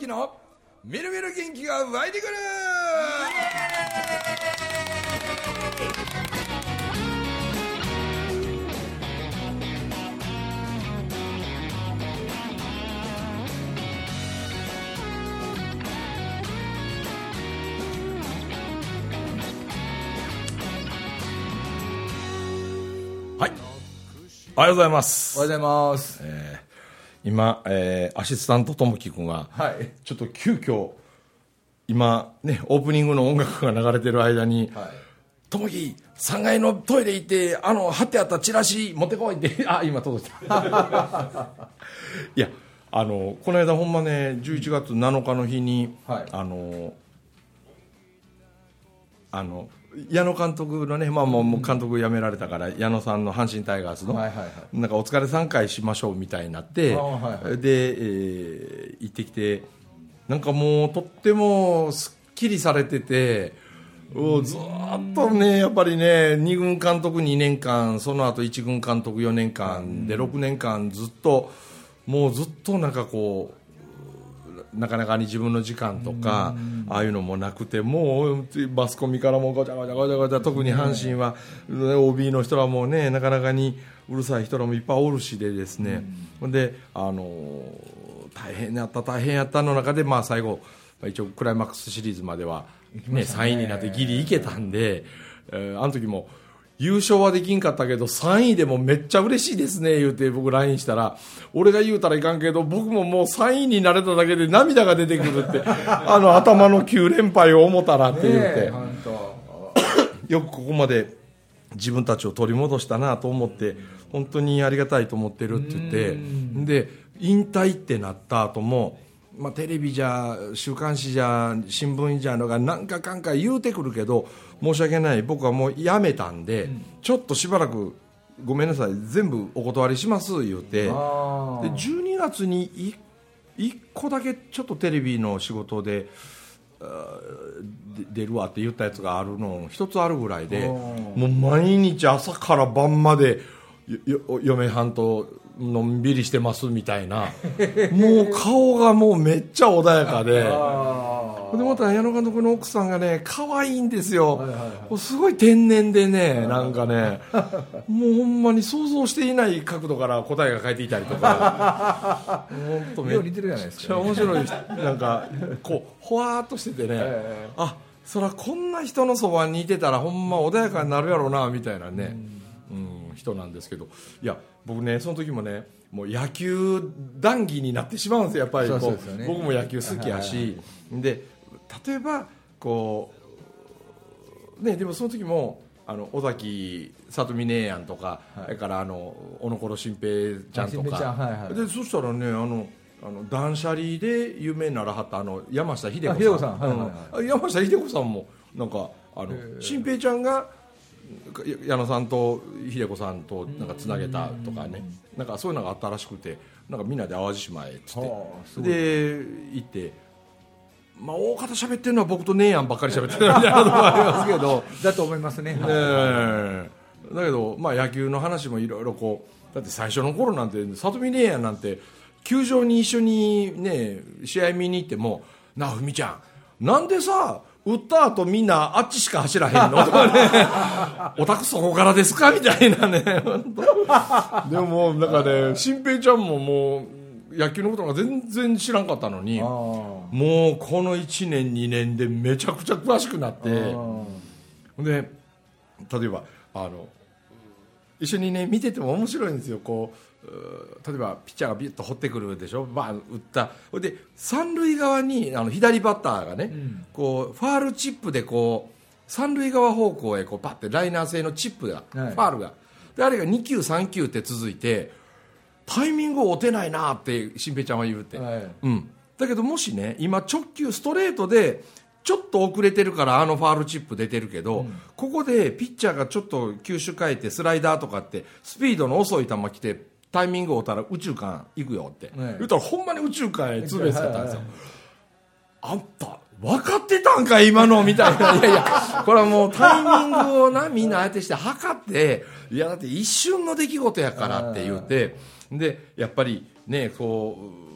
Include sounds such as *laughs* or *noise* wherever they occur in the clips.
明のみるみる元気が湧いてくる。はい。おはようございます。おはようございます。今、えーアシスタントともきくんが、はい。ちょっと急遽今ねオープニングの音楽が流れてる間にはい。「ともき3階のトイレ行ってあの貼ってあったチラシ持ってこい」って *laughs* あ今届いた *laughs* いやあのこの間ほんまね11月7日の日に、はいあのあの矢野監督のね、まあ、もう監督辞められたから矢野さんの阪神タイガースの、なんかお疲れ3回しましょうみたいになって、あはいはで、えー行ってきてなんかもうとってもすっきりされてておずーっとねやっぱりね2軍監督2年間その後1軍監督4年間で6年間ずっともうずっとなんかこうなかなかに自分の時間とかああいうのもなくてもうマスコミからもごちゃごちゃごちゃごちゃ特に阪神は、ね OB の人らもねなかなかにうるさい人らもいっぱいおるしでですね、であの大変やった大変やったの中で、まあ、最後まあ一応クライマックスシリーズまでは、ね3位になってギリいけたんで、えーあの時も優勝はできんかったけど3位でもめっちゃ嬉しいですね言うて僕 LINE したら。俺が言うたらいかんけど僕ももう3位になれただけで涙が出てくるって *laughs* あの頭の9連敗を思ったらって言って。*coughs* よくここまで自分たちを取り戻したなと思って本当にありがたいと思ってるって言って。で引退ってなった後もまあ、テレビじゃ週刊誌じゃ新聞じゃのが何かかんか言うてくるけど申し訳ない。僕はもう辞めたんで、ちょっとしばらくごめんなさい。全部お断りします言うて。であー。12月に1個だけちょっとテレビの仕事で出るわって言ったやつがあるの一つあるぐらいでもう毎日朝から晩までよよ嫁はんとのんびりしてますみたいな。もう顔がもうめっちゃ穏やかで。あでまた矢野監督の奥さんがね可愛いんですよ、はいはいはい。すごい天然でねなんかね。もうほんまに想像していない角度から答えが返っていたりとか。本当めっよう似てるじゃないですか。ちゃ面白い。なんかこうほわーっとしててね、えあそらこんな人のそばにいてたらほんま穏やかになるやろうなみたいなね、うん、人なんですけどいや僕ねその時もねもう野球談義になってしまうんですよやっぱりこう。ね。僕も野球好きやし、で例えばこうねでもその時もあの尾崎里美姉やんとか、はい。それからあの小野ころ新平ちゃんとか、はいはいでそしたらねあのあの断捨離で有名にならはったあの山下秀子さん。山下秀子さんもなんかあの新平ちゃんがや矢野さんと秀子さんとなんかつなげたとかね。なんかそういうのがあったらしくてなんかみんなで淡路島へっつって。で行って。まあ、大方喋ってるのは僕と姉やんばっかり喋ってるみたいなところありますけど、*laughs* だと思いますね。はいえ。えだけど、まあ、野球の話もいろいろこうだって最初の頃なんて里見姉やんなんて球場に一緒にね試合見に行っても「なあふみちゃんなんでさ打った後みんなあっちしか走らへんの?」とかね「*laughs* お宅そこからですか?」みたいなね *laughs* でもなんかね新平ちゃんももう野球のことが全然知らんかったのにあもうこの1年2年でめちゃくちゃ詳しくなって。ーで例えばあの一緒にね見てても面白いんですよこう例えばピッチャーがビュッと掘ってくるでしょ。バーン打った。ほいで三塁側にあの左バッターがね、こうファールチップでこう三塁側方向へこうパッてライナー性のチップが、はい。ファールが。であれが2球3球って続いてタイミングを打てないなって新平ちゃんは言うて、はい。うん、だけどもしね今直球ストレートでちょっと遅れてるからあのファールチップ出てるけど、ここでピッチャーがちょっと球種変えてスライダーとかってスピードの遅い球来てタイミングを打ったら宇宙間行くよって、はい言ったらほんまに宇宙間へツーベースやったんですよ、はいあんた分かってたんか今のみたいな。*laughs* いやいやこれはもうタイミングをなみんな相手して測っていやだって一瞬の出来事やからって言って。でやっぱりねこう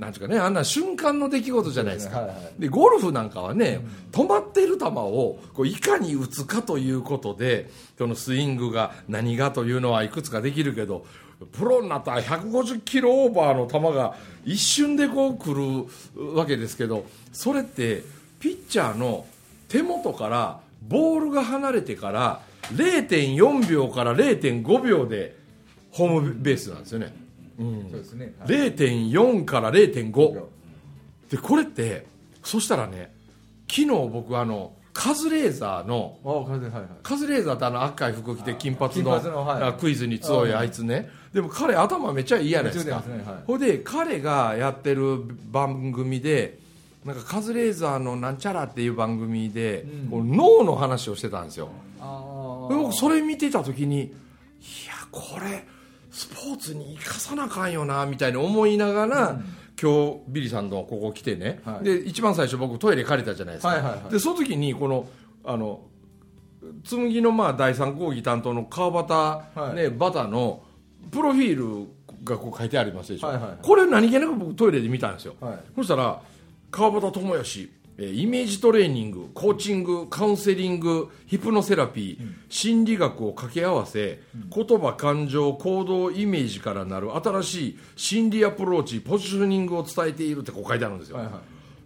なんかねあんな瞬間の出来事じゃないですか。ですねはいはい。でゴルフなんかはね、止まっている球をこういかに打つかということでそのスイングが何がというのはいくつかできるけどプロになったら150キロオーバーの球が一瞬でこう来るわけですけどそれってピッチャーの手元からボールが離れてから0.4秒から0.5秒でホームベースなんですよね、そうですね。はい0.4から0.5でこれってそしたらね昨日僕あのカズレーザーのカズレーザーってあの赤い服着て金髪のクイズに強いあいつね。でも彼頭めっちゃいいやないですか。ほいで彼がやってる番組でなんかカズレーザーのなんちゃらっていう番組で、脳の話をしてたんですよ。あで僕それ見てた時にいやこれスポーツに生かさなあかんよなみたいに思いながら、今日ビリーさんのここ来てね、はい。で一番最初僕トイレ借りたじゃないですか、はいはいはい。でその時にこのあの紬のまあ第三講義担当の川端、はい。ねバタのプロフィールがこう書いてありますでしょ、はいはいはい。これ何気なく僕トイレで見たんですよ、はい。そしたら川端智義えーイメージトレーニングコーチングカウンセリングヒプノセラピー、心理学を掛け合わせ、言葉感情行動イメージからなる新しい心理アプローチポジショニングを伝えているってこう書いてあるんですよ、はいはい。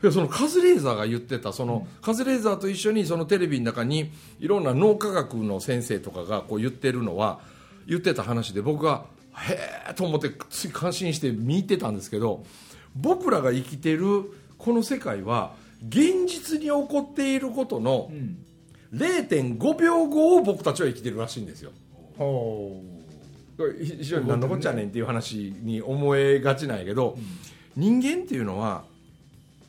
でそのカズレーザーが言ってたその、カズレーザーと一緒にそのテレビの中にいろんな脳科学の先生とかがこう言ってるのは言ってた話で僕がへえと思ってつい感心して見てたんですけど僕らが生きてるこの世界は現実に起こっていることの0.5秒後を僕たちは生きてるらしいんですよ。ほこれ非常に何のこっちゃねんっていう話に思えがちなんやけど、人間っていうのは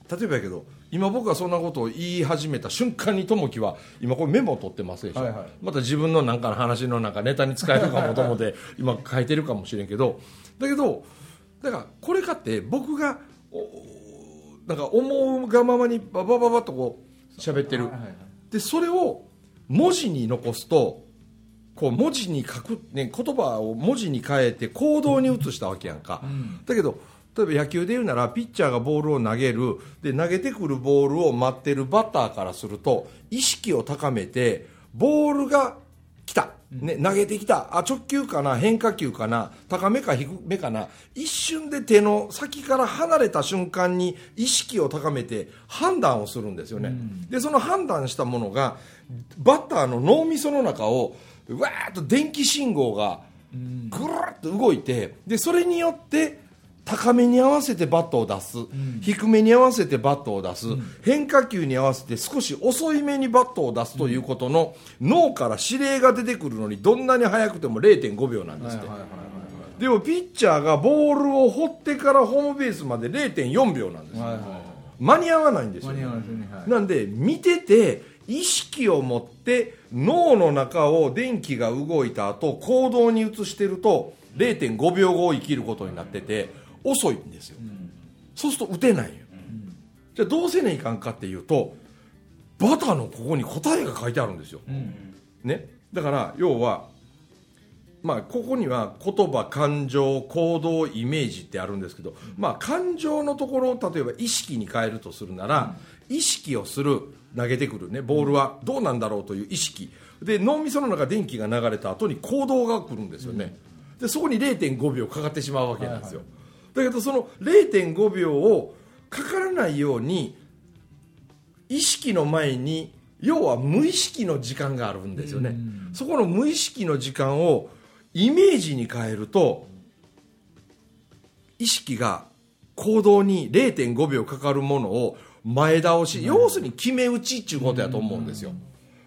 例えばやけど今僕がそんなことを言い始めた瞬間に友樹は今これメモを取ってますでしょ、はいはい。また自分のなんかの話のなんかネタに使えるかもと思って今書いてるかもしれんけどだけどだからこれかって僕がおなんか思うがままにババババッとこう喋ってる、はいはいはい。でそれを文字に残すとこう文字に書く、ね、言葉を文字に変えて行動に移したわけやんか、だけど例えば野球で言うならピッチャーがボールを投げる。で投げてくるボールを待ってるバッターからすると意識を高めてボールが来た、ね、投げてきた。あ直球かな？変化球かな？高めか低めかな？一瞬で手の先から離れた瞬間に意識を高めて判断をするんですよね、でその判断したものがバッターの脳みその中をわーっと電気信号がぐるっと動いてでそれによって高めに合わせてバットを出す、低めに合わせてバットを出す、変化球に合わせて少し遅いめにバットを出すということの、脳から指令が出てくるのにどんなに速くても0.5秒なんですって、はいはいはいはいでもピッチャーがボールを放ってからホームベースまで0.4秒なんですよ、はいはい間に合わないんですよ。ね。はい。なんで見てて意識を持って脳の中を電気が動いた後行動に移してると0.5秒後を生きることになってて遅いんですよ、そうすると打てないよ、じゃあどうせねいかんかっていうとバターのここに答えが書いてあるんですよ、ね、だから要はまあ、ここには言葉、感情、行動、イメージってあるんですけど、まあ、感情のところを例えば意識に変えるとするなら、意識をする投げてくる、ね、ボールはどうなんだろうという意識。で脳みその中電気が流れた後に行動が来るんですよね、でそこに0.5秒かかってしまうわけなんですよ、だけどその0.5秒をかからないように意識の前に要は無意識の時間があるんですよね、そこの無意識の時間をイメージに変えると意識が行動に0.5秒かかるものを前倒し、要するに決め打ちっていうことやと思うんですよ、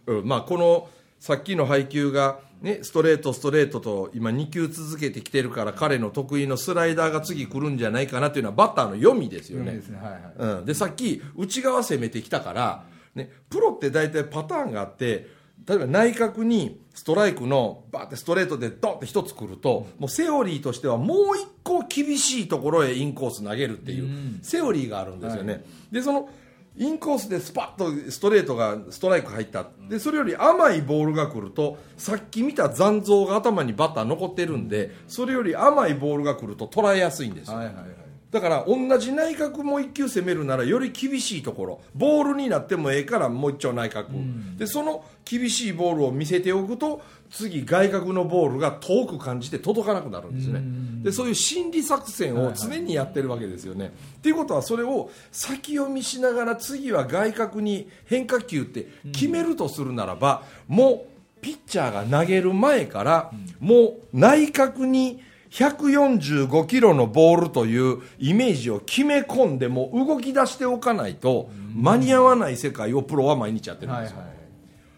うん。まあ、このさっきの配球が、ね、ストレート、ストレートと今2球続けてきてるから彼の得意のスライダーが次来るんじゃないかなというのはバッターの読みですよね。ですね。はいはい。うん、でさっき内側攻めてきたから、ね、プロって大体パターンがあって例えば内角にストライクのバーってストレートでドンって一つ来るともうセオリーとしてはもう一個厳しいところへインコース投げるっていうセオリーがあるんですよね、でそのインコースでスパッとストレートがストライク入った。でそれより甘いボールが来るとさっき見た残像が頭にバッター残ってるんでそれより甘いボールが来ると捉えやすいんですよ。はいはいはい。だから同じ内角も1球攻めるならより厳しいところ。ボールになってもええからもう一丁内角、でその厳しいボールを見せておくと次外角のボールが遠く感じて届かなくなるんですね、でそういう心理作戦を常にやってるわけですよね。っていうことはそれを先読みしながら次は外角に変化球って決めるとするならば、もうピッチャーが投げる前から、もう内角に145キロのボールというイメージを決め込んでもう動き出しておかないと間に合わない世界をプロは毎日やってるんですよ、はいはい。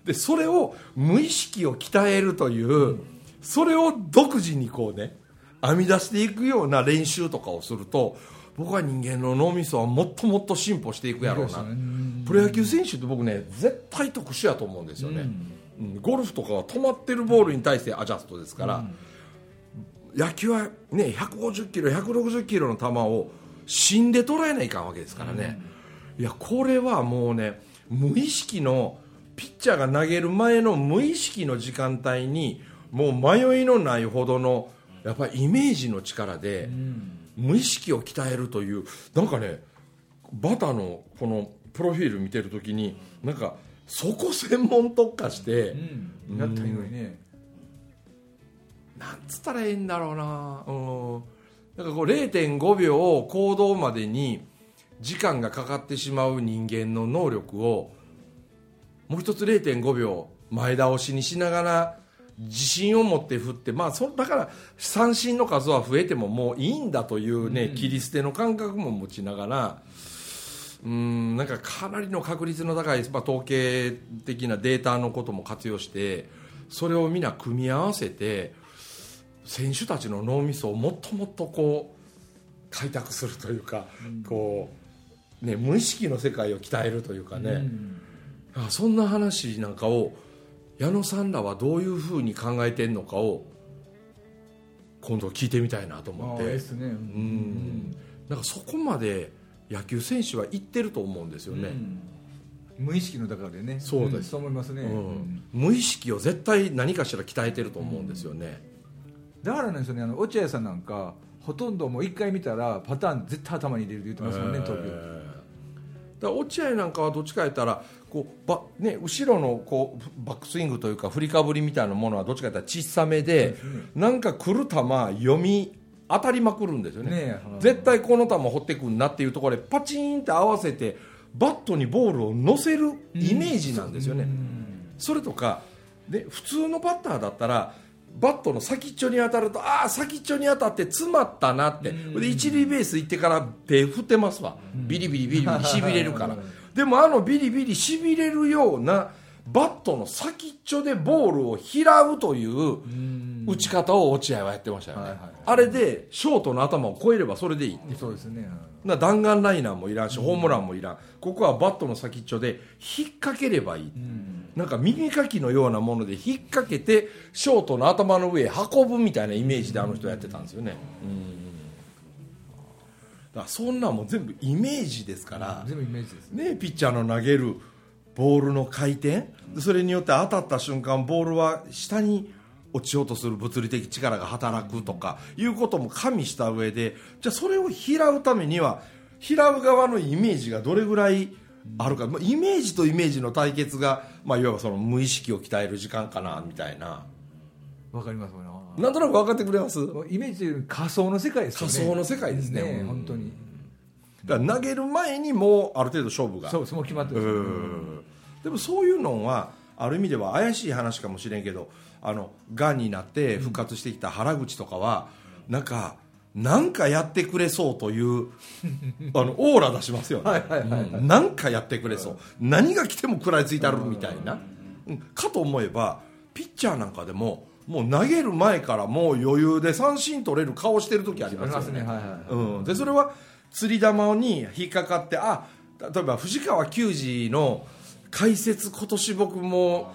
でそれを無意識を鍛えるというそれを独自にこうね編み出していくような練習とかをすると僕は人間の脳みそはもっともっと進歩していくやろうな。ね。プロ野球選手って僕ね絶対特殊やと思うんですよね、うん。ゴルフとかは止まってるボールに対してアジャストですから、野球はね150キロ160キロの球を芯で捉えないかんわけですからね、いやこれはもうね無意識のピッチャーが投げる前の無意識の時間帯にもう迷いのないほどのやっぱりイメージの力で、無意識を鍛えるというなんかねバタのこのプロフィール見てるときになんかそこ専門特化して、うん。やったらいいのにねなんつったらいいんだろうな。うん。なんかこう0.5秒を行動までに時間がかかってしまう人間の能力をもう一つ0.5秒前倒しにしながら自信を持って振って、まあ、そだから三振の数は増えてももういいんだというね、切り捨ての感覚も持ちながらうんなんかかなりの確率の高い、まあ、統計的なデータのことも活用してそれを皆組み合わせて選手たちの脳みそをもっともっとこう開拓するというか、こうね、無意識の世界を鍛えるというかね、あそんな話なんかを矢野さんらはどういうふうに考えてんのかを今度聞いてみたいなと思って。ですね。ううん。なんかそこまで野球選手は行ってると思うんですよね、うん。無意識の中でね。そうです。んそう思いますね、うんうん。無意識を絶対何かしら鍛えてると思うんですよね、だからなんですよねあの落合さんなんかほとんどもう一回見たらパターン絶対頭に入れるって言ってますもんね、東京。えーだから落合なんかはどっちか言ったらこうば、ね、後ろのこうバックスイングというか振りかぶりみたいなものはどっちか言ったら小さめで、なんか来る球読み当たりまくるんですよね。ねえ絶対この球放ってくんなっていうところでパチンって合わせてバットにボールを乗せるイメージなんですよね、それとかで普通のバッターだったらバットの先っちょに当たるとああ先っちょに当たって詰まったなって、で一塁ベース行ってから手振ってますわ、ビリビリビリビリ *laughs* しびれるから。でもあのビリビリしびれるようなバットの先っちょでボールを拾うという打ち方を落合はやってましたよね、はいはいはい。あれでショートの頭を越えればそれでいいそうですね。な弾丸ライナーもいらんしホームランもいらん、ここはバットの先っちょで引っ掛ければいい、なんか耳かきのようなもので引っ掛けてショートの頭の上へ運ぶみたいなイメージであの人やってたんですよね、だからそんなんも全部イメージですから、全部イメージですね。ね、ピッチャーの投げるボールの回転でそれによって当たった瞬間ボールは下に落ちようとする物理的力が働くとかいうことも加味した上でじゃあそれを拾うためには拾う側のイメージがどれぐらいあるか、まあイメージとイメージの対決が、まあ、いわばその無意識を鍛える時間かなみたいな。わかりますもんねなんとなく分かってくれます？イメージというより仮想の世界ですよね。仮想の世界ですね。うん本当に。だから投げる前にもうある程度勝負が。そうそう決まってるうん。でもそういうのはある意味では怪しい話かもしれんけどあのがんになって復活してきた原口とかはなんかなんかやってくれそうという *laughs* あのオーラ出しますよね、うん。なんかやってくれそう。何が来ても食らいついてあるみたいな、うん。かと思えばピッチャーなんかでももう投げる前からもう余裕で三振取れる顔してる時ありますよね。ね。はいはいうん、でそれは釣り玉に引っかかってあ例えば藤川球児の解説今年僕も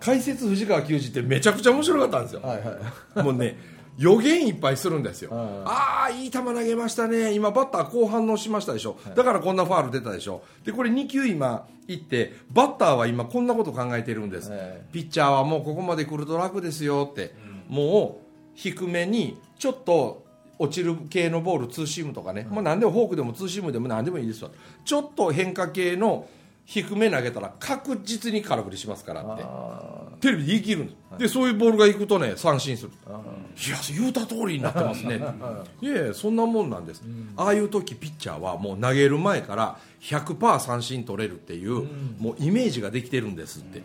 解説藤川球児ってめちゃくちゃ面白かったんですよ。はいはい。もうね予言いっぱいするんですよ。はいああいい球投げましたね。今バッターこう反応しましたでしょ。だからこんなファール出たでしょ。でこれ2球今いってバッターは今こんなこと考えてるんです、はい。ピッチャーはもうここまで来ると楽ですよって、もう低めにちょっと落ちる系のボールツーシームとかね、まあ、何でもフォークでもツーシームでも何でもいいですわ。ちょっと変化系の低め投げたら確実に空振りしますからって。あテレビで言い切るんです、でそういうボールがいくとね三振する。いや言うた通りになってますね。*laughs* い。やいやそんなもんなんです、ああいう時ピッチャーはもう投げる前から100%三振取れるっていう、もうイメージができてるんですって。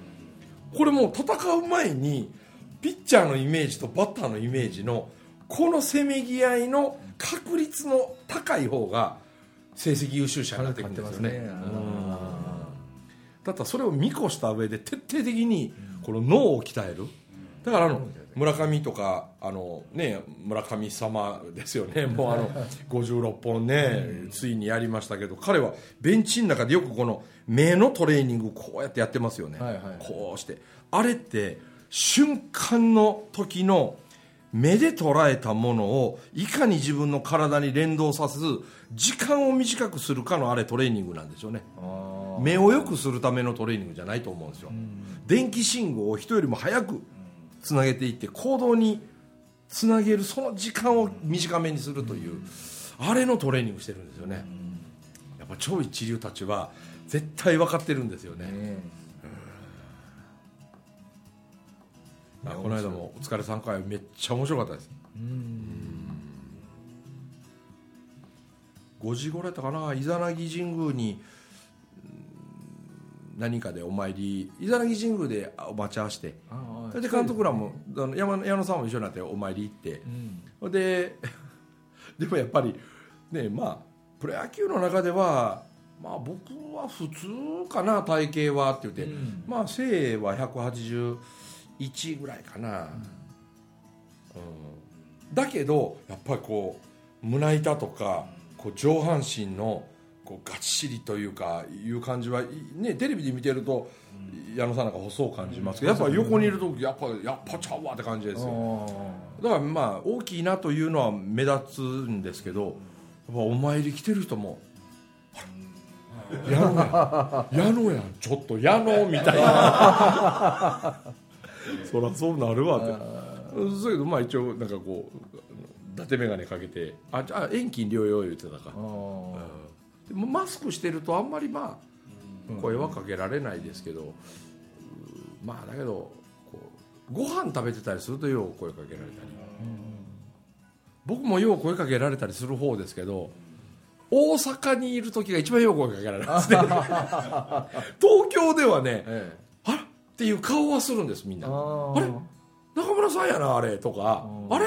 これもう戦う前にピッチャーのイメージとバッターのイメージのこのせめぎ合いの確率の高い方が成績優秀者になってくるんですよね。だったらそれを見越した上で徹底的にこの脳を鍛える。だからあの村上とかあの、ね、村上様ですよね。もうあの *laughs* 56本ねついにやりましたけど彼はベンチの中でよくこの目のトレーニングこうやってやってますよね、はいはい。こうして。あれって瞬間の時の目で捉えたものをいかに自分の体に連動させず時間を短くするかのあれトレーニングなんでしょうね。目を良くするためのトレーニングじゃないと思うんですよ、電気信号を人よりも早くつなげていって行動につなげるその時間を短めにするという、あれのトレーニングしてるんですよね、やっぱ超一流たちは絶対分かってるんですよね、あこの間も「お疲れ3回」めっちゃ面白かったです。5時頃やったかな？イザナギ神宮にうん何かでお参りイザナギ神宮でお待ち合わせて。それで監督らもあの山矢野さんも一緒になってお参り行って。うん。で *laughs* でもやっぱりねまあプロ野球の中ではまあ僕は普通かな体型はって言って、うん。まあ背は181ぐらいかな、うん。だけどやっぱりこう胸板とかこう上半身のこうがっしりというかいう感じはねテレビで見てると矢野さんなんか細う感じますけどやっぱ横にいるとやっぱやっぱちゃうわって感じですよ。あだからまあ大きいなというのは目立つんですけどやっぱお参り来てる人もあら矢野や矢野やん。ちょっと矢野みたいな *laughs* そりゃそうなるわ。ってそうけどまあ一応なんかこう伊達眼鏡かけてあじゃあ遠近療養言ってたか。ー。あでもマスクしてるとあんまりまあ声はかけられないですけど、うんまあだけどこうご飯食べてたりするとよう声かけられたり、僕もよう声かけられたりする方ですけど大阪にいる時が一番よう声かけられますね。*laughs* 東京ではねえあらっていう顔はするんですみんな。あれ？中村さんやなあれとか。うんあれ？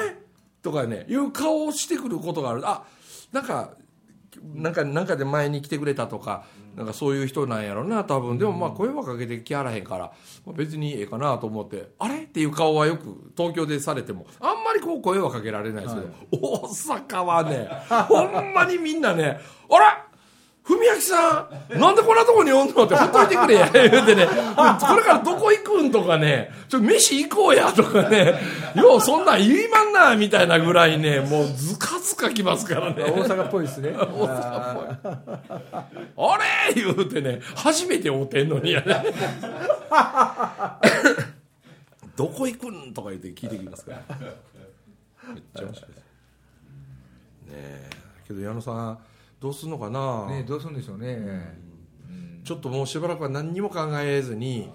とかねいう顔をしてくることがある。あなんかなんかなんかで前に来てくれたとかなんかそういう人なんやろな多分。でもまあ声はかけてきはらへんから、まあ、別にええかなと思ってあれ？っていう顔はよく東京でされてもあんまりこう声はかけられないですけど、大阪はねほんまにみんなねあれ文明さん、なんでこんなとこにおんのってほっといてくれや、*laughs* 言うてね、これからどこ行くんとかね、ちょ、飯行こうやとかね、ようそんなん言いまんな、みたいなぐらいね、もうずかずかきますからね。大阪っぽいですね *laughs* 大阪っぽい。あれ？言うてね、初めて会うてんのにやね。*laughs* どこ行くんとか言って聞いてきますから。めっちゃ面白いです。ねえ。けど矢野さん、どうすんのかな、ねどうするんでしょうね。ちょっともうしばらくは何にも考えずに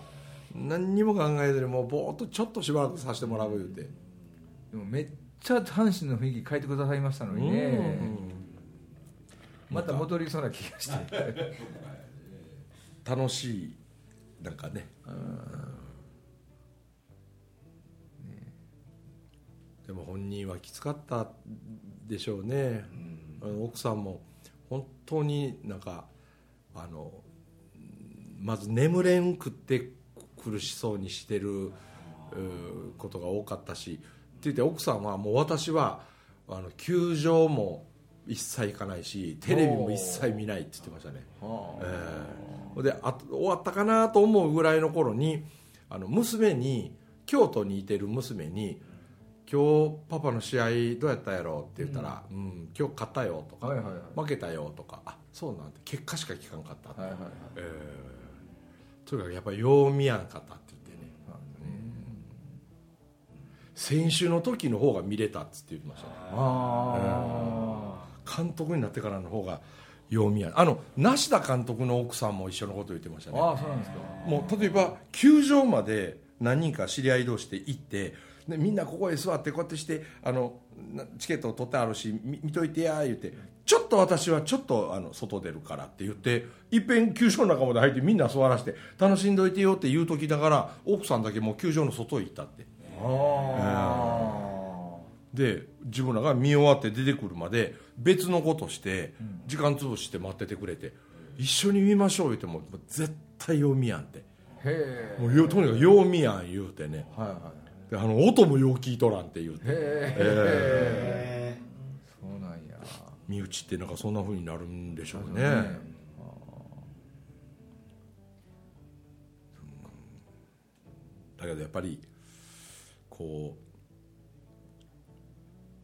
何にも考えずにもうぼーっとちょっとしばらくさせてもらう言うて、でもめっちゃ阪神の雰囲気変えてくださいましたのにね。また戻りそうな気がして。*laughs* 楽しいなんかね。でも本人はきつかったでしょうね、あの奥さんも本当になんかあのまず眠れんくって苦しそうにしてるうことが多かったしって言って奥さんはもう私はあの球場も一切行かないしテレビも一切見ないって言ってましたね、えー。であ終わったかなと思うぐらいの頃にあの娘に京都にいてる娘に「今日パパの試合どうやったやろ?」って言ったら「うん、今日勝ったよ」とか、はいはいはい。負けたよ」とか「あそうなんて結果しか聞かんかった」はいはいはい。えーとにかくやっぱりよう見やんかったって言ってね。選手の時の方が見れたっつって言ってましたね。あ監督になってからの方がよう見やあの梨田監督の奥さんも一緒のこと言ってましたね。あああそうなんですか。もう例えば球場まで何人か知り合い同士で行ってでみんなここへ座ってこうやってしてあのなチケットを取ってあるし見見といてや言ってちょっと私はちょっとあの外出るからって言っていっぺん球場の中まで入ってみんな座らせて楽しんどいてよって言う時だから奥さんだけもう球場の外へ行ったって。あで自分らが見終わって出てくるまで別のことして時間潰して待っててくれて一緒に見ましょう言っても絶対よう見やんって。もうよとにかくよう見やん言うてね。はいはい。であの音もよう聞いとらんって言うて。へええそうなんや。身内ってなんかそんなふうになるんでしょうね。ね。だけどやっぱりこ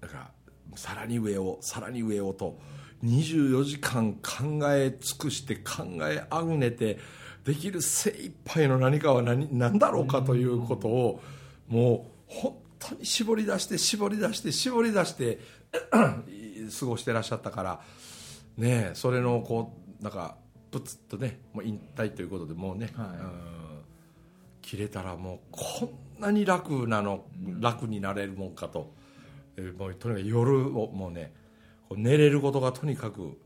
うなんかさらに上をさらに上をと24時間考え尽くして考えあぐねてできる精一杯の何かは何何だろうかということをもう本当に絞り出して絞り出して絞り出して *clears throat* 過ごしてらっしゃったからねえそれのこうなんかプツッとねもう引退ということでもうね、はい。うん。切れたらもうこんなに楽なの、楽になれるもんかと、えーもうとにかく夜をもうね寝れることがとにかく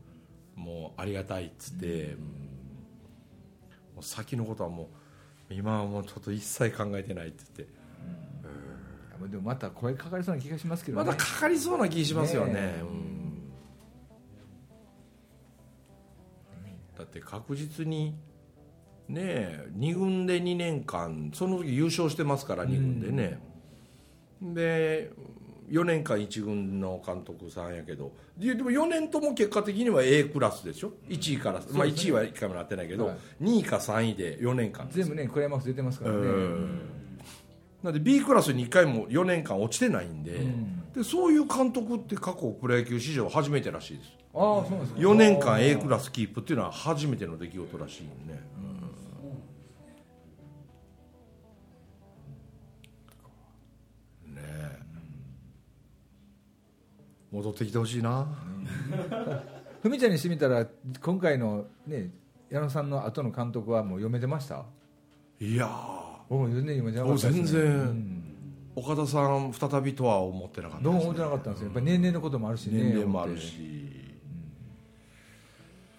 もうありがたいっつって、うん。もう先のことはもう今はもうちょっと一切考えてないって言ってでもまた声かかりそうな気がしますけどね。まだかかりそうな気しますよね。ねえ。うん。だって確実にねえ2軍で2年間その時優勝してますから2軍でね、で4年間1軍の監督さんやけど。ででも4年とも結果的には A クラスでしょ？1位から、まあ、1位は1回もなってないけど、はい。2位か3位で4年間全部ねクライマックス出てますからね。うんなんで B クラスに1回も4年間落ちてないんで,、ん。でそういう監督って過去プロ野球史上初めてらしいです。ああそうなんですか。4年間 A クラスキープっていうのは初めての出来事らしいよね、うん。ねえ。戻ってきてほしいな、ふみちゃんにしてみたら今回のね矢野さんの後の監督はもう読めてました？いや僕も全然読めてなかーったね、全然、うん。岡田さん再びとは思ってなかったですどうも思ってなかったんですよ。やっぱり年齢のこともあるしね年齢もある思ってし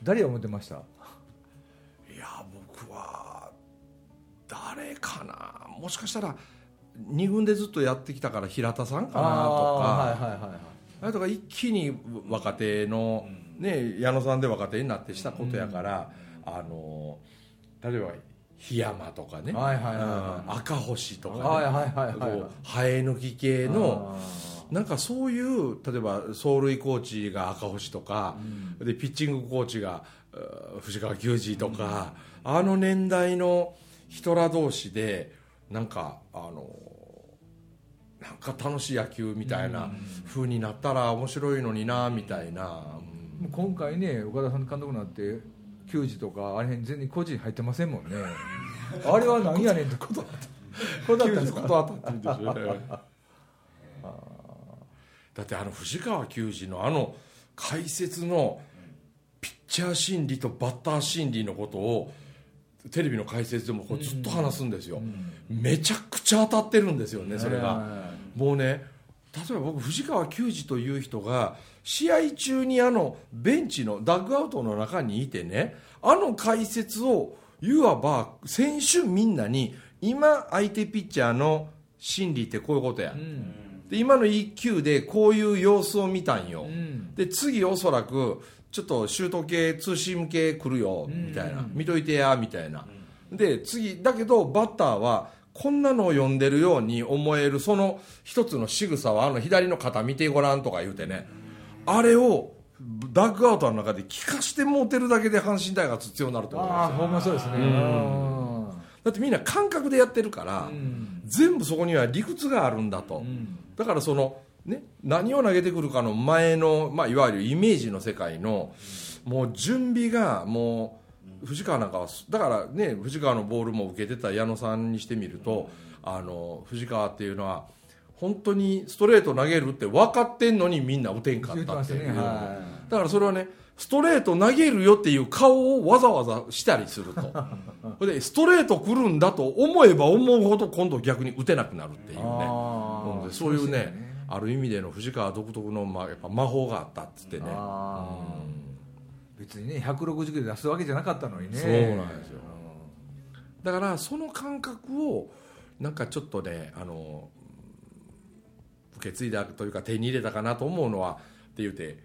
誰を思ってました？いや僕は誰かな。もしかしたら2軍でずっとやってきたから平田さんかなとか。はいはいはいはい。あれとか一気に若手の、ね、矢野さんで若手になってしたことやから、あの例えば檜山とかね、はいはいはい赤星とかね、はいはいはいはい生え抜き系のあなんかそういう例えば走塁コーチが赤星とか、でピッチングコーチがう藤川球児とか、あの年代の人ら同士でなんかあのなんか楽しい野球みたいな風になったら面白いのになみたいな、う今回ね岡田さん監督になって球児とかあれ辺全然個人入ってませんもんね。あれは何やねんってことことだったんですか断ったんですよねだってあの藤川球児のあの解説のピッチャー心理とバッター心理のことをテレビの解説でもこうずっと話すんですよ、めちゃくちゃ当たってるんですよねそれが、もうね例えば僕藤川球児という人が試合中にあのベンチのダッグアウトの中にいてねあの解説をいわば選手みんなに今相手ピッチャーの心理ってこういうことや、うん。で今の1球でこういう様子を見たんよ、うん。で次おそらくちょっとシュート系ツーシーム系来るよみたいな、見といてやみたいな、で次だけどバッターはこんなのを読んでるように思えるその一つの仕草はあの左の肩見てごらんとか言うてね。あれをダッグアウトの中で聞かしてもうてるだけで阪神タイガース強になると思いああますよ。ほんまそうですね。ん。だってみんな感覚でやってるから、うん全部そこには理屈があるんだと、うん。だからその、ね、何を投げてくるかの前の、まあ、いわゆるイメージの世界のもう準備がもう藤川なんかはだからね藤川のボールも受けてた矢野さんにしてみるとあの藤川っていうのは本当にストレート投げるって分かってんのにみんな打てんか言ったっいう、ねはだからそれはねストレート投げるよっていう顔をわざわざしたりすると。そ *laughs* れでストレート来るんだと思えば思うほど今度逆に打てなくなるっていうね。うんでそういうねね。ある意味での藤川独特の、まあ、やっぱ魔法があったっつってね。あー別にね160キロ出すわけじゃなかったのにね。そうなんですよ。だからその感覚をなんかちょっとねあの受け継いだというか手に入れたかなと思うのはって言うて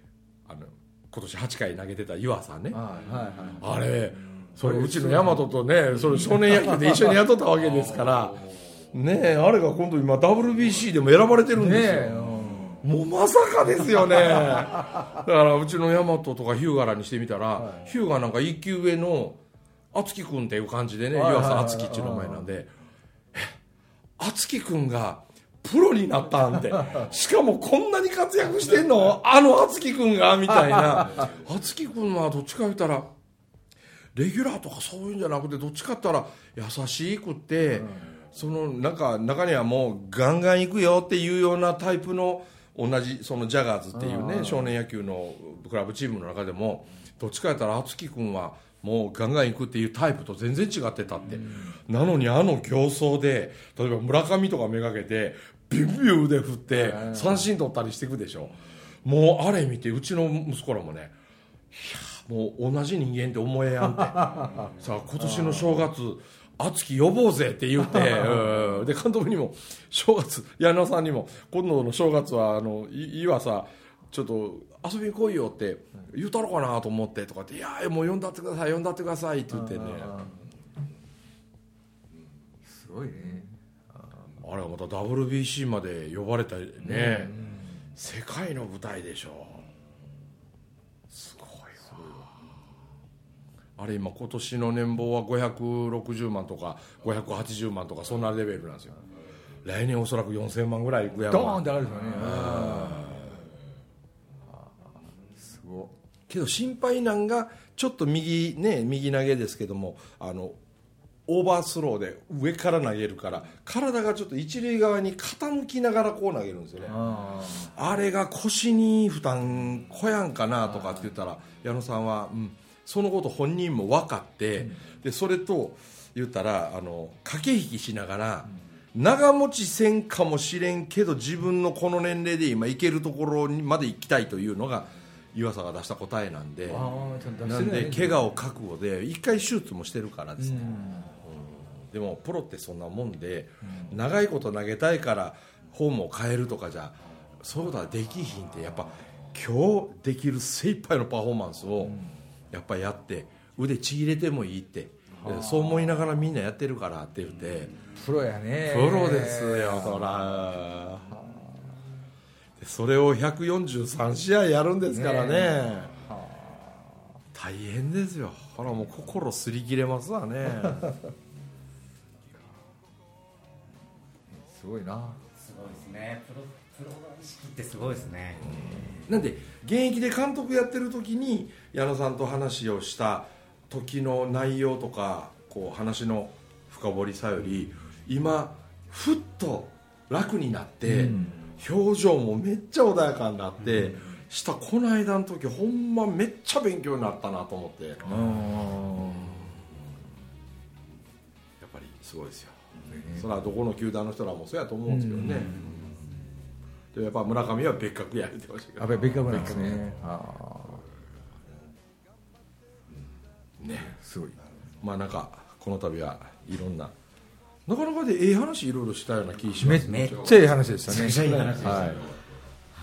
あの今年8回投げてた湯浅ね。はいはいはい。あれそれうちの大和とねそれ少年野球で一緒にやっとったわけですから。*laughs* ねえあれが今度今 WBC でも選ばれてるんですよ、ねもうまさかですよね。だからうちの大和とか日向らにしてみたら、日向なんか一級上の敦貴君っていう感じでね湯はいはいはい。浅敦貴っていう名前なんでえ敦貴君がプロになったんで *laughs* しかもこんなに活躍してんの？あの敦貴君が？みたいな。*laughs* 敦貴君はどっちか言ったらレギュラーとかそういうんじゃなくてどっちかったら優しくって、そのなんか中にはもうガンガン行くよっていうようなタイプの同じそのジャガーズっていうね少年野球のクラブチームの中でもどっちかやったら敦貴君はもうガンガン行くっていうタイプと全然違ってたって、なのにあの形相で例えば村上とかめがけてビュンビュン腕振って三振取ったりしていくでしょ。もうあれ見てうちの息子らもねもう同じ人間って思えやんって。*laughs* さあ今年の正月敦貴呼ぼうぜって言って *laughs* うんで監督にも正月矢野さんにも今度の正月はあのい岩さちょっと遊びに来いよって言うたろかなと思ってとかって「いやもう呼んだってください呼んだってください」って言ってね。すごいね。あれがまた WBC まで呼ばれたりね、世界の舞台でしょすごいわあれ今今年の年俸は560万とか580万とかそんなレベルなんですよ。来年おそらく4000万ぐらいいくや。ろドーンってあるんですよね。すごけど心配なんがちょっと右ね右投げですけどもあのオーバースローで上から投げるから体がちょっと一塁側に傾きながらこう投げるんですよね。あ。あれが腰に負担こやんかなとかって言ったら矢野さんは、うん、そのこと本人も分かって、でそれと言ったらあの駆け引きしながら、長持ちせんかもしれんけど自分のこの年齢で今行けるところにまで行きたいというのが湯浅が出した答えなんでなんで怪我を覚悟で一回手術もしてるからですね、うん。でもプロってそんなもんで、長いこと投げたいからフォームを変えるとかじゃそういうことはできひんってやっぱ今日できる精一杯のパフォーマンスをやっぱやって腕ちぎれてもいいってでそう思いながらみんなやってるからって言ってプロやね。プロですよそら。でそれを143試合やるんですからね。大変ですよ。ほらもう心すり切れますわね。*laughs* すごいな。すごいですね。プロってすごいですね、なんで現役で監督やってる時に矢野さんと話をした時の内容とかこう話の深掘りさより今ふっと楽になって、うん表情もめっちゃ穏やかになって、したこの間の時ほんまめっちゃ勉強になったなと思って。やっうんぱりすごいですよ、それはどこの球団の人らもそうやと思うんですけどね、でやっぱ村上は別格や言ってましたけどやっぱり別格なんですね。あねーすごい。まあなんかこの度はいろんななかなかでええ話いろいろしたような気しますめめっちゃいい話でしたね。めっちゃいい話でしたはい。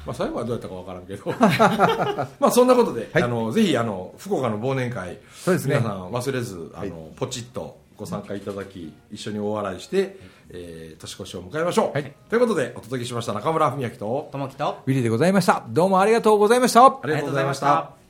まあ、最後はどうやったかわからんけど。*laughs* まあそんなことで、はい。あのぜひあの福岡の忘年会そうですね。皆さん忘れずあの、ポチッとご参加いただき一緒に大笑いして、えー年越しを迎えましょう、はい。ということでお届けしました中村文明とともきとウィリーでございました。どうもありがとうございました。ありがとうございました